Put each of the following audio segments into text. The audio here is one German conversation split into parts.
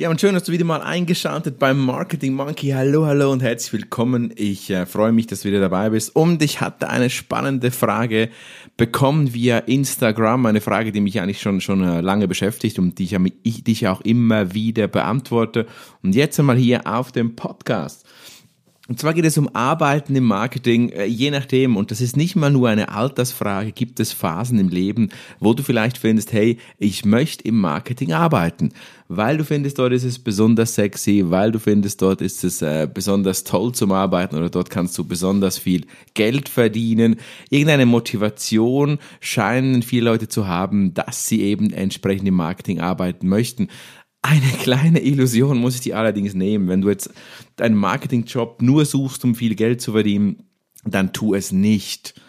Ja, und schön, dass du wieder mal eingeschaltet beim Marketing Monkey. Hallo, hallo und herzlich willkommen. Ich äh, freue mich, dass du wieder dabei bist. Und ich hatte eine spannende Frage bekommen via Instagram. Eine Frage, die mich eigentlich schon, schon äh, lange beschäftigt und die ich, ich, die ich auch immer wieder beantworte. Und jetzt einmal hier auf dem Podcast. Und zwar geht es um Arbeiten im Marketing, äh, je nachdem, und das ist nicht mal nur eine Altersfrage, gibt es Phasen im Leben, wo du vielleicht findest, hey, ich möchte im Marketing arbeiten, weil du findest, dort ist es besonders sexy, weil du findest, dort ist es äh, besonders toll zum Arbeiten oder dort kannst du besonders viel Geld verdienen. Irgendeine Motivation scheinen viele Leute zu haben, dass sie eben entsprechend im Marketing arbeiten möchten. Eine kleine Illusion muss ich dir allerdings nehmen. Wenn du jetzt deinen Marketingjob nur suchst, um viel Geld zu verdienen, dann tu es nicht.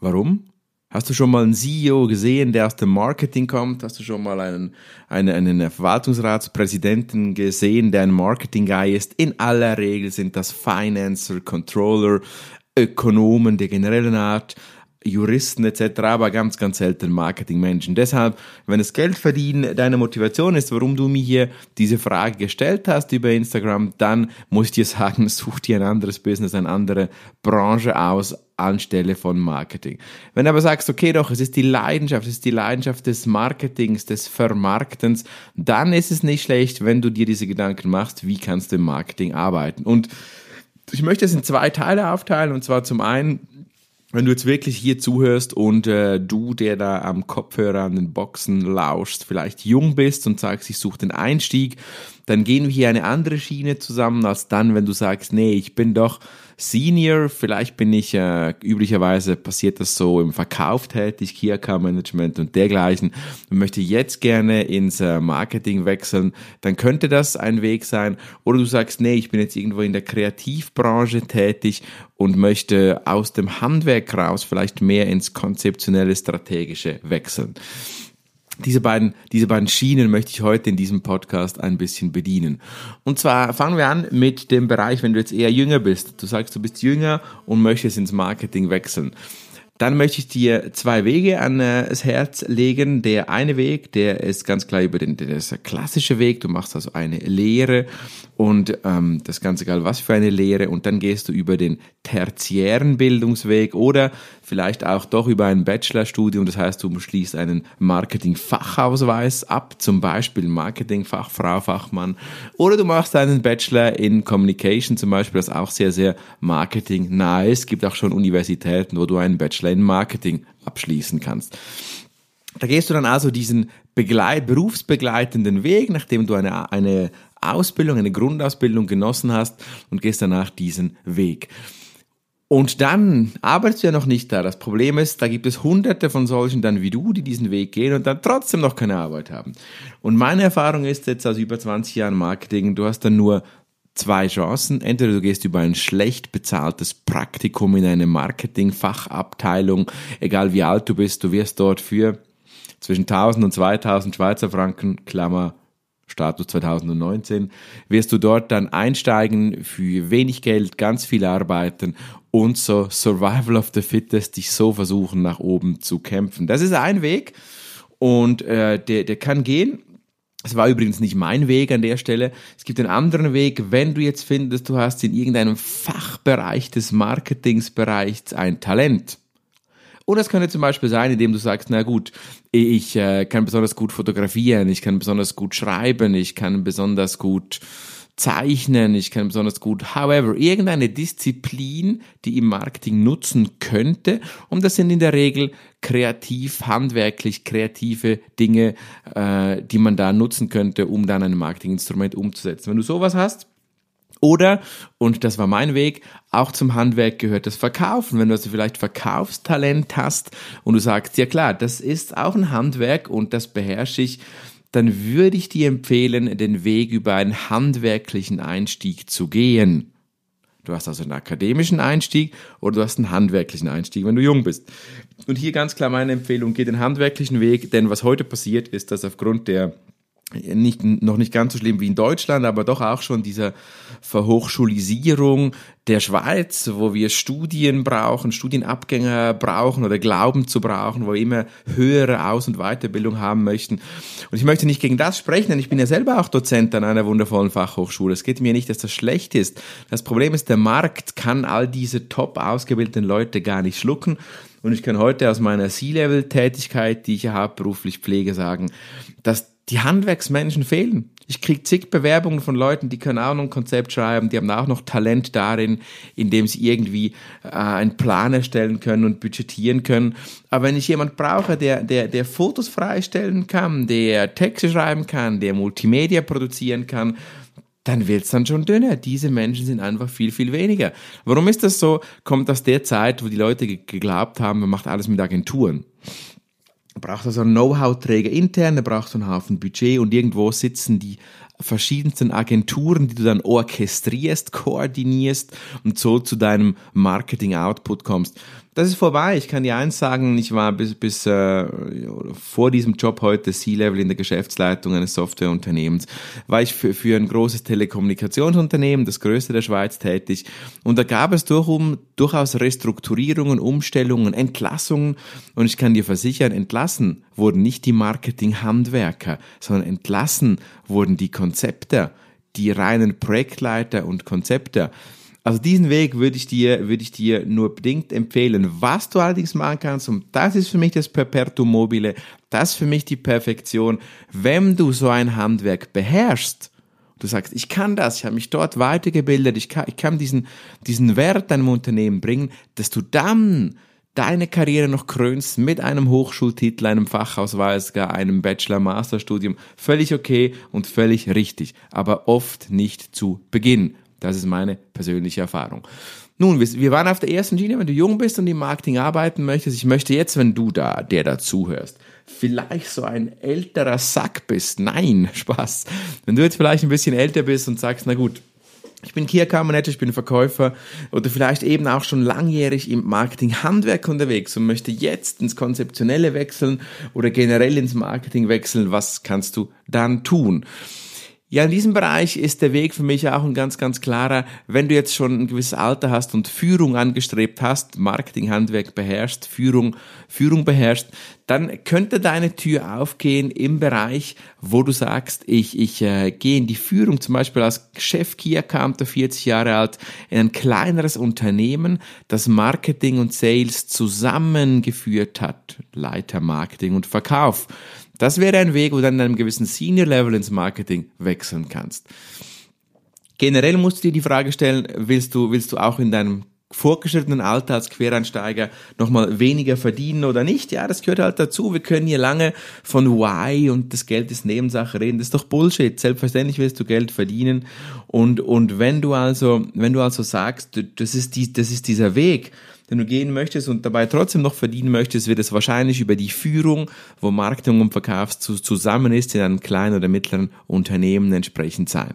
Warum? Hast du schon mal einen CEO gesehen, der aus dem Marketing kommt? Hast du schon mal einen, einen, einen Verwaltungsratspräsidenten gesehen, der ein Marketing-Guy ist? In aller Regel sind das Financer, Controller, Ökonomen der generellen Art. Juristen etc., aber ganz, ganz selten Marketingmenschen. Deshalb, wenn das Geld verdienen deine Motivation ist, warum du mir hier diese Frage gestellt hast über Instagram, dann muss ich dir sagen, such dir ein anderes Business, eine andere Branche aus anstelle von Marketing. Wenn du aber sagst, okay, doch, es ist die Leidenschaft, es ist die Leidenschaft des Marketings, des Vermarktens, dann ist es nicht schlecht, wenn du dir diese Gedanken machst, wie kannst du im Marketing arbeiten. Und ich möchte es in zwei Teile aufteilen, und zwar zum einen, wenn du jetzt wirklich hier zuhörst und äh, du, der da am Kopfhörer an den Boxen lauschst, vielleicht jung bist und sagst, ich suche den Einstieg, dann gehen wir hier eine andere Schiene zusammen, als dann, wenn du sagst, nee, ich bin doch Senior, vielleicht bin ich, äh, üblicherweise passiert das so im Verkauf tätig, Key Account Management und dergleichen und möchte jetzt gerne ins äh, Marketing wechseln, dann könnte das ein Weg sein. Oder du sagst, nee, ich bin jetzt irgendwo in der Kreativbranche tätig und möchte aus dem Handwerk raus vielleicht mehr ins konzeptionelle, strategische wechseln. Diese beiden, diese beiden Schienen möchte ich heute in diesem Podcast ein bisschen bedienen. Und zwar fangen wir an mit dem Bereich, wenn du jetzt eher jünger bist. Du sagst, du bist jünger und möchtest ins Marketing wechseln. Dann möchte ich dir zwei Wege ans Herz legen. Der eine Weg, der ist ganz klar über den, der ist der klassische Weg. Du machst also eine Lehre und ähm, das Ganze egal was für eine Lehre und dann gehst du über den tertiären Bildungsweg oder vielleicht auch doch über ein Bachelorstudium, das heißt du schließt einen Marketing-Fachausweis ab, zum Beispiel Marketing-Fachfrau, Fachmann oder du machst einen Bachelor in Communication zum Beispiel, das auch sehr, sehr marketing-nah ist. Es gibt auch schon Universitäten, wo du einen Bachelor in Marketing abschließen kannst. Da gehst du dann also diesen Begleit, berufsbegleitenden Weg, nachdem du eine, eine Ausbildung, eine Grundausbildung genossen hast und gehst danach diesen Weg. Und dann arbeitest du ja noch nicht da. Das Problem ist, da gibt es hunderte von solchen dann wie du, die diesen Weg gehen und dann trotzdem noch keine Arbeit haben. Und meine Erfahrung ist jetzt aus über 20 Jahren Marketing, du hast dann nur zwei Chancen. Entweder du gehst über ein schlecht bezahltes Praktikum in eine Marketingfachabteilung, egal wie alt du bist, du wirst dort für zwischen 1000 und 2000 Schweizer Franken, Klammer, Status 2019, wirst du dort dann einsteigen, für wenig Geld ganz viel arbeiten und so Survival of the Fittest dich so versuchen, nach oben zu kämpfen. Das ist ein Weg und äh, der, der kann gehen. Es war übrigens nicht mein Weg an der Stelle. Es gibt einen anderen Weg, wenn du jetzt findest, du hast in irgendeinem Fachbereich des Marketingsbereichs ein Talent und das könnte zum Beispiel sein, indem du sagst, na gut, ich äh, kann besonders gut fotografieren, ich kann besonders gut schreiben, ich kann besonders gut zeichnen, ich kann besonders gut, however, irgendeine Disziplin, die im Marketing nutzen könnte. Und das sind in der Regel kreativ, handwerklich kreative Dinge, äh, die man da nutzen könnte, um dann ein Marketinginstrument umzusetzen. Wenn du sowas hast, oder, und das war mein Weg, auch zum Handwerk gehört das Verkaufen. Wenn du also vielleicht Verkaufstalent hast und du sagst, ja klar, das ist auch ein Handwerk und das beherrsche ich, dann würde ich dir empfehlen, den Weg über einen handwerklichen Einstieg zu gehen. Du hast also einen akademischen Einstieg oder du hast einen handwerklichen Einstieg, wenn du jung bist. Und hier ganz klar meine Empfehlung, geh den handwerklichen Weg, denn was heute passiert ist, dass aufgrund der nicht, noch nicht ganz so schlimm wie in Deutschland, aber doch auch schon dieser Verhochschulisierung der Schweiz, wo wir Studien brauchen, Studienabgänger brauchen oder glauben zu brauchen, wo wir immer höhere Aus- und Weiterbildung haben möchten. Und ich möchte nicht gegen das sprechen, denn ich bin ja selber auch Dozent an einer wundervollen Fachhochschule. Es geht mir nicht, dass das schlecht ist. Das Problem ist, der Markt kann all diese top ausgebildeten Leute gar nicht schlucken. Und ich kann heute aus meiner C-Level-Tätigkeit, die ich ja hauptberuflich pflege, sagen, dass die Handwerksmenschen fehlen. Ich kriege zig Bewerbungen von Leuten, die können auch noch ein Konzept schreiben, die haben auch noch Talent darin, indem sie irgendwie äh, einen Plan erstellen können und budgetieren können. Aber wenn ich jemand brauche, der, der, der Fotos freistellen kann, der Texte schreiben kann, der Multimedia produzieren kann, dann wird's dann schon dünner. Diese Menschen sind einfach viel, viel weniger. Warum ist das so? Kommt aus der Zeit, wo die Leute geglaubt haben, man macht alles mit Agenturen. Du brauchst also einen Know-how-Träger intern, du brauchst einen Haufen Budget und irgendwo sitzen die verschiedensten Agenturen, die du dann orchestrierst, koordinierst und so zu deinem Marketing-Output kommst. Das ist vorbei. Ich kann dir eins sagen, ich war bis, bis äh, vor diesem Job heute C-Level in der Geschäftsleitung eines Softwareunternehmens, war ich für, für ein großes Telekommunikationsunternehmen, das größte der Schweiz, tätig. Und da gab es durchum, durchaus Restrukturierungen, Umstellungen, Entlassungen. Und ich kann dir versichern, entlassen wurden nicht die Marketing-Handwerker, sondern entlassen wurden die Konzepte, die reinen Projektleiter und Konzepte. Also diesen Weg würde ich dir, würde ich dir nur bedingt empfehlen. Was du allerdings machen kannst, und das ist für mich das Perpetuum mobile, das ist für mich die Perfektion, wenn du so ein Handwerk beherrschst, du sagst, ich kann das, ich habe mich dort weitergebildet, ich kann, ich kann diesen, diesen Wert deinem Unternehmen bringen, dass du dann deine Karriere noch krönst mit einem Hochschultitel, einem Fachausweis, gar einem Bachelor-Master-Studium, völlig okay und völlig richtig, aber oft nicht zu Beginn. Das ist meine persönliche Erfahrung. Nun, wir waren auf der ersten Schiene, wenn du jung bist und im Marketing arbeiten möchtest. Ich möchte jetzt, wenn du da, der da zuhörst, vielleicht so ein älterer Sack bist. Nein, Spaß. Wenn du jetzt vielleicht ein bisschen älter bist und sagst, na gut, ich bin Key Account ich bin Verkäufer oder vielleicht eben auch schon langjährig im Marketing-Handwerk unterwegs und möchte jetzt ins Konzeptionelle wechseln oder generell ins Marketing wechseln. Was kannst du dann tun? Ja, in diesem Bereich ist der Weg für mich auch ein ganz, ganz klarer. Wenn du jetzt schon ein gewisses Alter hast und Führung angestrebt hast, Marketinghandwerk beherrschst, Führung, Führung beherrscht, dann könnte deine Tür aufgehen im Bereich, wo du sagst, ich, ich äh, gehe in die Führung, zum Beispiel als Chef Key Accounter, 40 Jahre alt, in ein kleineres Unternehmen, das Marketing und Sales zusammengeführt hat, Leiter Marketing und Verkauf. Das wäre ein Weg, wo du dann in einem gewissen Senior-Level ins Marketing wechseln kannst. Generell musst du dir die Frage stellen, willst du, willst du auch in deinem fortgeschrittenen Alter als Quereinsteiger nochmal weniger verdienen oder nicht? Ja, das gehört halt dazu. Wir können hier lange von Why und das Geld ist Nebensache reden. Das ist doch Bullshit. Selbstverständlich willst du Geld verdienen. Und, und wenn du also, wenn du also sagst, das ist die, das ist dieser Weg, den du gehen möchtest und dabei trotzdem noch verdienen möchtest, wird es wahrscheinlich über die Führung, wo Marketing und Verkauf zusammen ist, in einem kleinen oder mittleren Unternehmen entsprechend sein.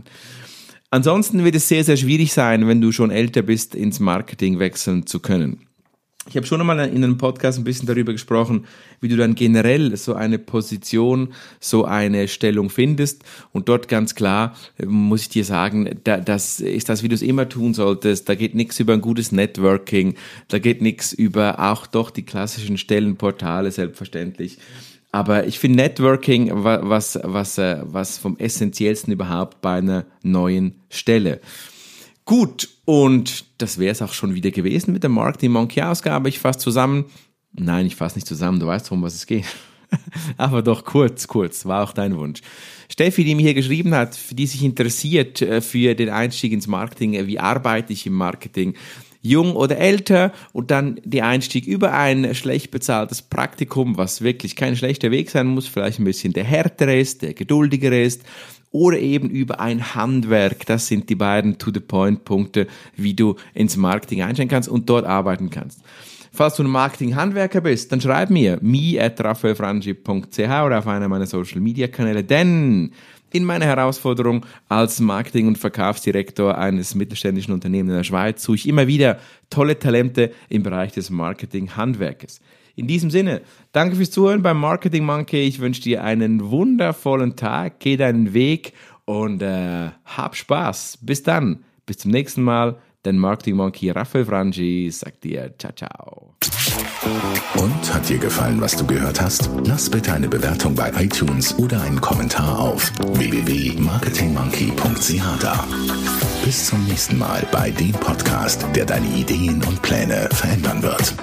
Ansonsten wird es sehr, sehr schwierig sein, wenn du schon älter bist, ins Marketing wechseln zu können. Ich habe schon einmal in einem Podcast ein bisschen darüber gesprochen, wie du dann generell so eine Position, so eine Stellung findest. Und dort ganz klar äh, muss ich dir sagen, da, das ist das, wie du es immer tun solltest. Da geht nichts über ein gutes Networking, da geht nichts über auch doch die klassischen Stellenportale selbstverständlich. Aber ich finde Networking was, was, äh, was vom essentiellsten überhaupt bei einer neuen Stelle. Gut, und das wäre es auch schon wieder gewesen mit der Marketing Monkey Ausgabe. Ich fasse zusammen. Nein, ich fasse nicht zusammen, du weißt, um was es geht. Aber doch kurz, kurz, war auch dein Wunsch. Steffi, die mir hier geschrieben hat, die sich interessiert äh, für den Einstieg ins Marketing, äh, wie arbeite ich im Marketing, jung oder älter und dann der Einstieg über ein schlecht bezahltes Praktikum, was wirklich kein schlechter Weg sein muss, vielleicht ein bisschen der härtere ist, der geduldigere ist oder eben über ein Handwerk. Das sind die beiden To-the-Point-Punkte, wie du ins Marketing einsteigen kannst und dort arbeiten kannst. Falls du ein Marketing-Handwerker bist, dann schreib mir me at oder auf einer meiner Social-Media-Kanäle, denn in meiner Herausforderung als Marketing- und Verkaufsdirektor eines mittelständischen Unternehmens in der Schweiz suche ich immer wieder tolle Talente im Bereich des Marketing-Handwerkes. In diesem Sinne, danke fürs Zuhören beim Marketing Monkey. Ich wünsche dir einen wundervollen Tag, geh deinen Weg und äh, hab Spaß. Bis dann, bis zum nächsten Mal. Dein Marketing Monkey Raphael Frangi sagt dir ciao, ciao. Und hat dir gefallen, was du gehört hast? Lass bitte eine Bewertung bei iTunes oder einen Kommentar auf www.marketingmonkey.ch da. Bis zum nächsten Mal bei dem Podcast, der deine Ideen und Pläne verändern wird.